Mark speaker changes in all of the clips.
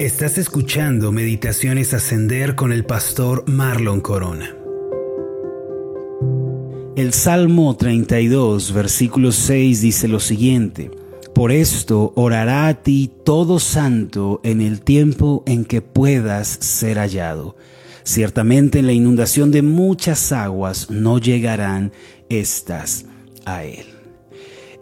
Speaker 1: Estás escuchando Meditaciones Ascender con el pastor Marlon Corona.
Speaker 2: El Salmo 32, versículo 6 dice lo siguiente. Por esto orará a ti todo santo en el tiempo en que puedas ser hallado. Ciertamente en la inundación de muchas aguas no llegarán estas a él.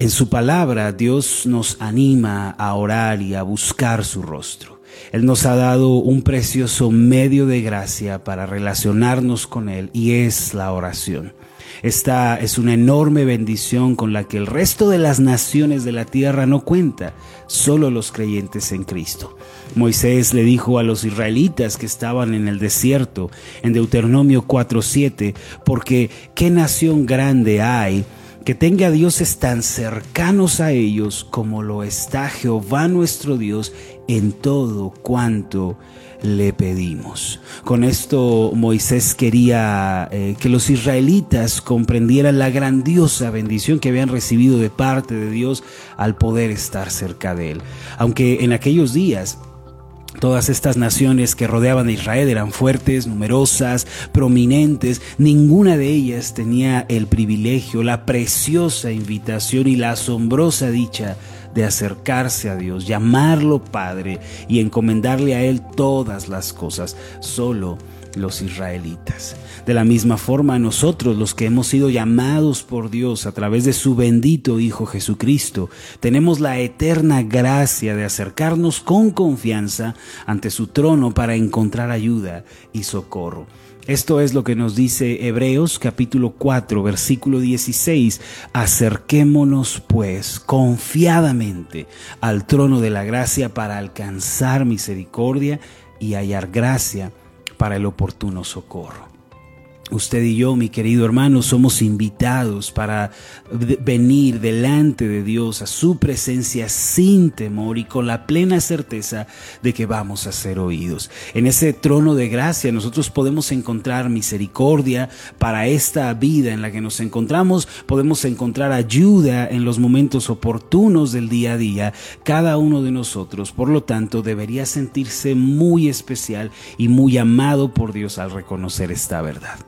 Speaker 2: En su palabra Dios nos anima a orar y a buscar su rostro. Él nos ha dado un precioso medio de gracia para relacionarnos con Él y es la oración. Esta es una enorme bendición con la que el resto de las naciones de la tierra no cuenta, solo los creyentes en Cristo. Moisés le dijo a los israelitas que estaban en el desierto, en Deuteronomio 4:7, porque qué nación grande hay que tenga dioses tan cercanos a ellos como lo está Jehová nuestro Dios en todo cuanto le pedimos. Con esto Moisés quería eh, que los israelitas comprendieran la grandiosa bendición que habían recibido de parte de Dios al poder estar cerca de él. Aunque en aquellos días Todas estas naciones que rodeaban a Israel eran fuertes, numerosas, prominentes. Ninguna de ellas tenía el privilegio, la preciosa invitación y la asombrosa dicha de acercarse a Dios, llamarlo Padre y encomendarle a Él todas las cosas. Solo los israelitas. De la misma forma, nosotros, los que hemos sido llamados por Dios a través de su bendito Hijo Jesucristo, tenemos la eterna gracia de acercarnos con confianza ante su trono para encontrar ayuda y socorro. Esto es lo que nos dice Hebreos capítulo 4 versículo 16. Acerquémonos pues confiadamente al trono de la gracia para alcanzar misericordia y hallar gracia para el oportuno socorro. Usted y yo, mi querido hermano, somos invitados para venir delante de Dios a su presencia sin temor y con la plena certeza de que vamos a ser oídos. En ese trono de gracia nosotros podemos encontrar misericordia para esta vida en la que nos encontramos, podemos encontrar ayuda en los momentos oportunos del día a día. Cada uno de nosotros, por lo tanto, debería sentirse muy especial y muy amado por Dios al reconocer esta verdad.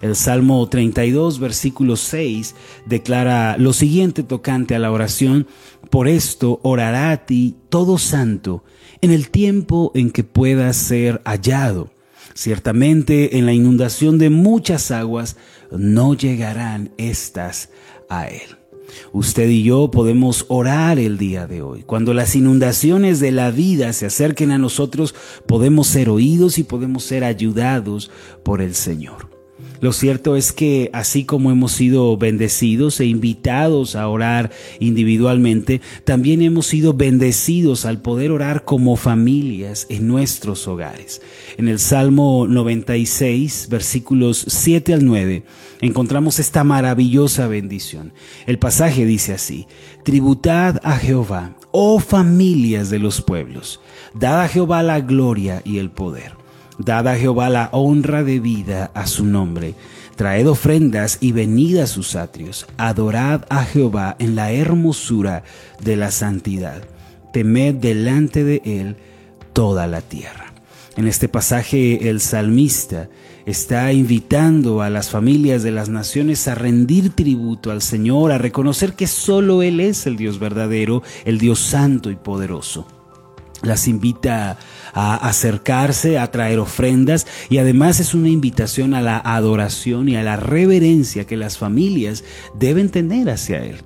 Speaker 2: El Salmo 32, versículo 6, declara lo siguiente tocante a la oración, por esto orará a ti todo santo en el tiempo en que puedas ser hallado. Ciertamente en la inundación de muchas aguas no llegarán estas a él. Usted y yo podemos orar el día de hoy. Cuando las inundaciones de la vida se acerquen a nosotros, podemos ser oídos y podemos ser ayudados por el Señor. Lo cierto es que así como hemos sido bendecidos e invitados a orar individualmente, también hemos sido bendecidos al poder orar como familias en nuestros hogares. En el Salmo 96, versículos 7 al 9, encontramos esta maravillosa bendición. El pasaje dice así, Tributad a Jehová, oh familias de los pueblos, dad a Jehová la gloria y el poder Dad a Jehová la honra de vida a su nombre. Traed ofrendas y venid a sus atrios. Adorad a Jehová en la hermosura de la santidad. Temed delante de él toda la tierra. En este pasaje el salmista está invitando a las familias de las naciones a rendir tributo al Señor, a reconocer que solo Él es el Dios verdadero, el Dios santo y poderoso las invita a acercarse, a traer ofrendas y además es una invitación a la adoración y a la reverencia que las familias deben tener hacia Él.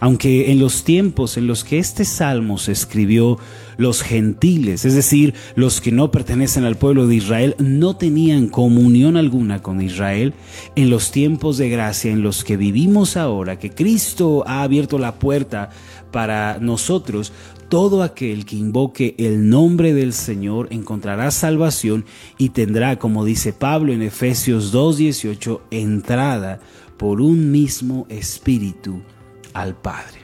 Speaker 2: Aunque en los tiempos en los que este salmo se escribió, los gentiles, es decir, los que no pertenecen al pueblo de Israel, no tenían comunión alguna con Israel, en los tiempos de gracia en los que vivimos ahora, que Cristo ha abierto la puerta para nosotros, todo aquel que invoque el nombre del Señor encontrará salvación y tendrá, como dice Pablo en Efesios 2.18, entrada por un mismo espíritu al Padre.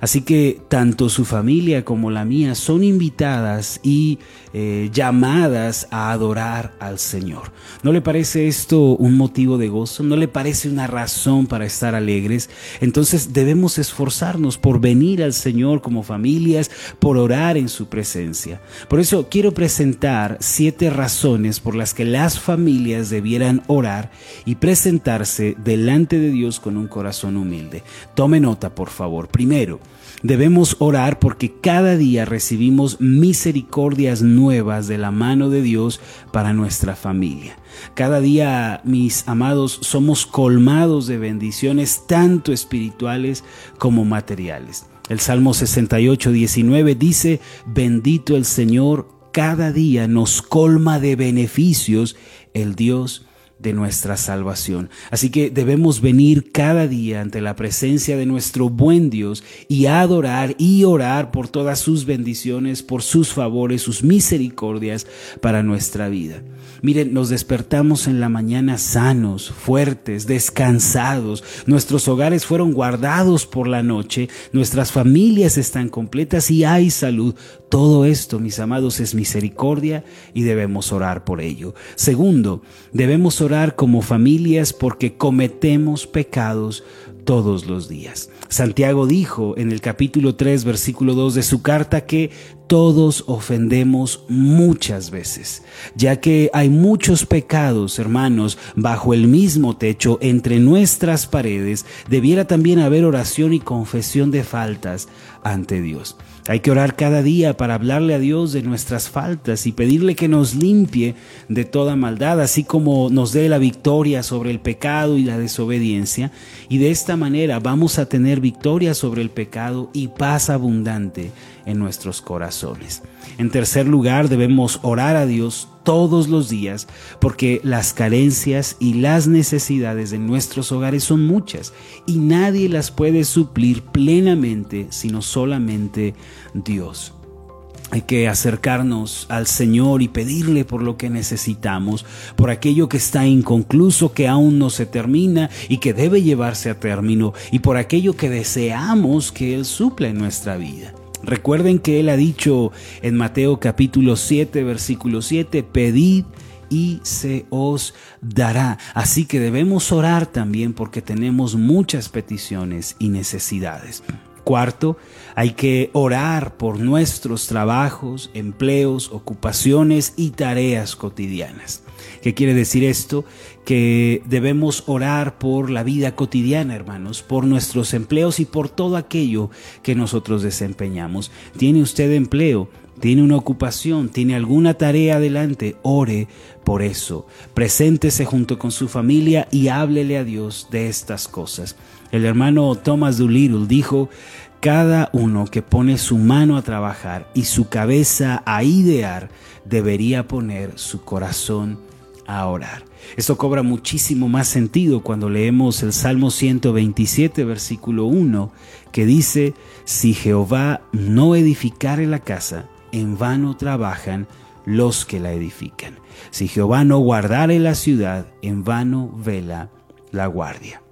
Speaker 2: Así que tanto su familia como la mía son invitadas y eh, llamadas a adorar al Señor. ¿No le parece esto un motivo de gozo? ¿No le parece una razón para estar alegres? Entonces debemos esforzarnos por venir al Señor como familias, por orar en su presencia. Por eso quiero presentar siete razones por las que las familias debieran orar y presentarse delante de Dios con un corazón humilde. Tome nota, por favor. Primero, Debemos orar porque cada día recibimos misericordias nuevas de la mano de Dios para nuestra familia. Cada día, mis amados, somos colmados de bendiciones tanto espirituales como materiales. El Salmo 68, 19 dice, bendito el Señor, cada día nos colma de beneficios el Dios de nuestra salvación. Así que debemos venir cada día ante la presencia de nuestro buen Dios y adorar y orar por todas sus bendiciones, por sus favores, sus misericordias para nuestra vida. Miren, nos despertamos en la mañana sanos, fuertes, descansados. Nuestros hogares fueron guardados por la noche, nuestras familias están completas y hay salud. Todo esto, mis amados, es misericordia y debemos orar por ello. Segundo, debemos orar como familias porque cometemos pecados todos los días. Santiago dijo en el capítulo 3, versículo 2 de su carta que todos ofendemos muchas veces, ya que hay muchos pecados, hermanos, bajo el mismo techo, entre nuestras paredes, debiera también haber oración y confesión de faltas ante Dios. Hay que orar cada día para hablarle a Dios de nuestras faltas y pedirle que nos limpie de toda maldad, así como nos dé la victoria sobre el pecado y la desobediencia. Y de esta manera vamos a tener victoria sobre el pecado y paz abundante en nuestros corazones. En tercer lugar, debemos orar a Dios todos los días porque las carencias y las necesidades de nuestros hogares son muchas y nadie las puede suplir plenamente sino solamente Dios. Hay que acercarnos al Señor y pedirle por lo que necesitamos, por aquello que está inconcluso, que aún no se termina y que debe llevarse a término, y por aquello que deseamos que Él supla en nuestra vida. Recuerden que Él ha dicho en Mateo capítulo 7, versículo 7, pedid y se os dará. Así que debemos orar también porque tenemos muchas peticiones y necesidades. Cuarto, hay que orar por nuestros trabajos, empleos, ocupaciones y tareas cotidianas. ¿Qué quiere decir esto? Que debemos orar por la vida cotidiana, hermanos, por nuestros empleos y por todo aquello que nosotros desempeñamos. ¿Tiene usted empleo? ¿Tiene una ocupación? ¿Tiene alguna tarea adelante? Ore por eso. Preséntese junto con su familia y háblele a Dios de estas cosas. El hermano Thomas Doolittle dijo, cada uno que pone su mano a trabajar y su cabeza a idear debería poner su corazón a orar. Esto cobra muchísimo más sentido cuando leemos el Salmo 127, versículo 1, que dice, si Jehová no edificare la casa, en vano trabajan los que la edifican. Si Jehová no guardare la ciudad, en vano vela la guardia.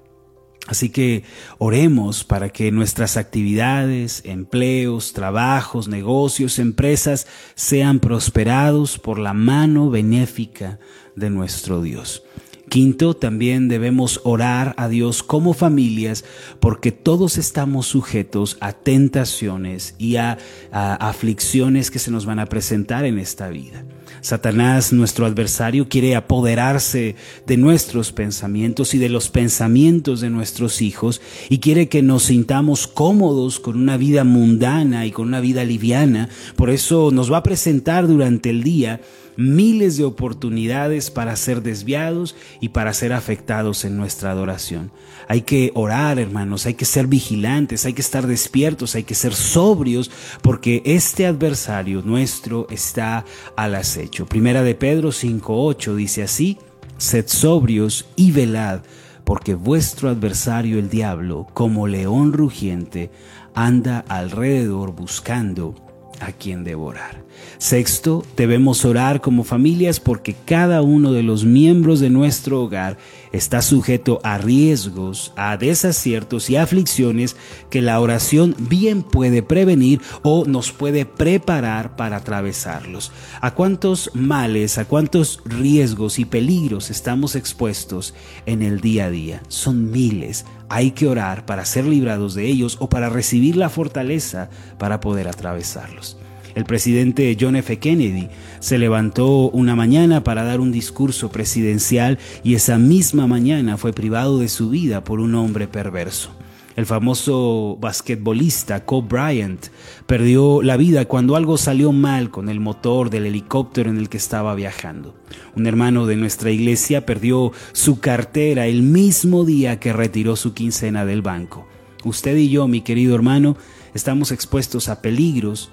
Speaker 2: Así que oremos para que nuestras actividades, empleos, trabajos, negocios, empresas sean prosperados por la mano benéfica de nuestro Dios. Quinto, también debemos orar a Dios como familias porque todos estamos sujetos a tentaciones y a, aflicciones que se nos van a presentar en esta vida. Satanás, nuestro adversario, quiere apoderarse de nuestros pensamientos y de los pensamientos de nuestros hijos y quiere que nos sintamos cómodos con una vida mundana y con una vida liviana. Por eso nos va a presentar durante el día miles de oportunidades para ser desviados y para ser afectados en nuestra adoración. Hay que orar, hermanos, hay que ser vigilantes, hay que estar despiertos, hay que ser sobrios, porque este adversario nuestro está al acecho. Primera de Pedro 5.8 dice así, sed sobrios y velad, porque vuestro adversario el diablo, como león rugiente, anda alrededor buscando a quien devorar. Sexto, debemos orar como familias porque cada uno de los miembros de nuestro hogar está sujeto a riesgos, a desaciertos y aflicciones que la oración bien puede prevenir o nos puede preparar para atravesarlos. ¿A cuántos males, a cuántos riesgos y peligros estamos expuestos en el día a día? Son miles. Hay que orar para ser librados de ellos o para recibir la fortaleza para poder atravesarlos. El presidente John F. Kennedy se levantó una mañana para dar un discurso presidencial y esa misma mañana fue privado de su vida por un hombre perverso. El famoso basquetbolista Kobe Bryant perdió la vida cuando algo salió mal con el motor del helicóptero en el que estaba viajando. Un hermano de nuestra iglesia perdió su cartera el mismo día que retiró su quincena del banco. Usted y yo, mi querido hermano, estamos expuestos a peligros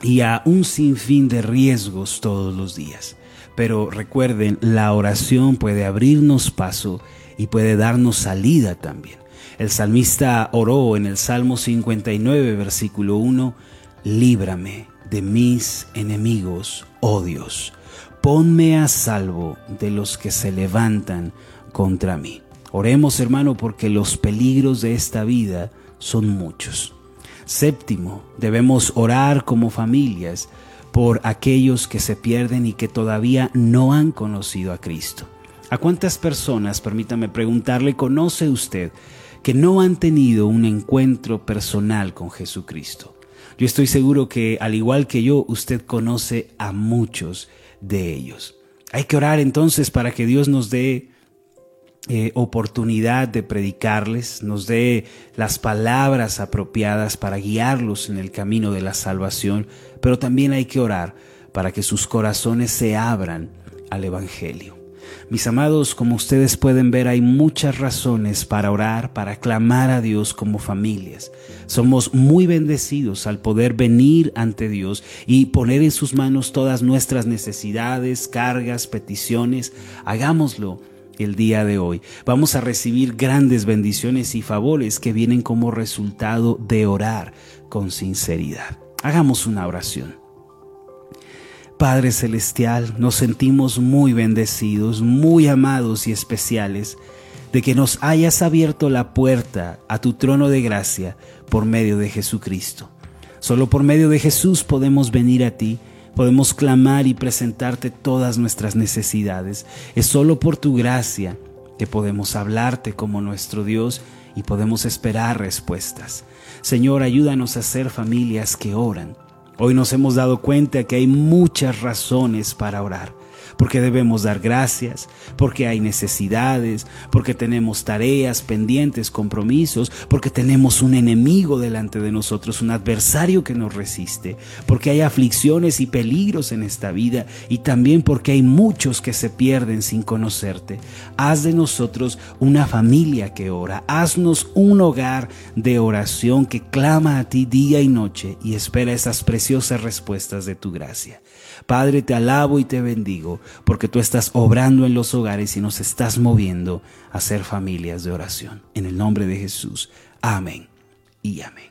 Speaker 2: y a un sinfín de riesgos todos los días. Pero recuerden, la oración puede abrirnos paso y puede darnos salida también. El salmista oró en el Salmo 59, versículo 1, Líbrame de mis enemigos, oh Dios, ponme a salvo de los que se levantan contra mí. Oremos hermano porque los peligros de esta vida son muchos. Séptimo, debemos orar como familias por aquellos que se pierden y que todavía no han conocido a Cristo. ¿A cuántas personas, permítame preguntarle, conoce usted que no han tenido un encuentro personal con Jesucristo? Yo estoy seguro que, al igual que yo, usted conoce a muchos de ellos. Hay que orar entonces para que Dios nos dé eh, oportunidad de predicarles, nos dé las palabras apropiadas para guiarlos en el camino de la salvación, pero también hay que orar para que sus corazones se abran al Evangelio. Mis amados, como ustedes pueden ver, hay muchas razones para orar, para clamar a Dios como familias. Somos muy bendecidos al poder venir ante Dios y poner en sus manos todas nuestras necesidades, cargas, peticiones. Hagámoslo el día de hoy. Vamos a recibir grandes bendiciones y favores que vienen como resultado de orar con sinceridad. Hagamos una oración. Padre Celestial, nos sentimos muy bendecidos, muy amados y especiales de que nos hayas abierto la puerta a tu trono de gracia por medio de Jesucristo. Solo por medio de Jesús podemos venir a ti podemos clamar y presentarte todas nuestras necesidades. Es solo por tu gracia que podemos hablarte como nuestro Dios y podemos esperar respuestas. Señor, ayúdanos a ser familias que oran. Hoy nos hemos dado cuenta que hay muchas razones para orar porque debemos dar gracias, porque hay necesidades, porque tenemos tareas pendientes, compromisos, porque tenemos un enemigo delante de nosotros, un adversario que nos resiste, porque hay aflicciones y peligros en esta vida y también porque hay muchos que se pierden sin conocerte. Haz de nosotros una familia que ora, haznos un hogar de oración que clama a ti día y noche y espera esas preciosas respuestas de tu gracia. Padre, te alabo y te bendigo porque tú estás obrando en los hogares y nos estás moviendo a ser familias de oración. En el nombre de Jesús. Amén y amén.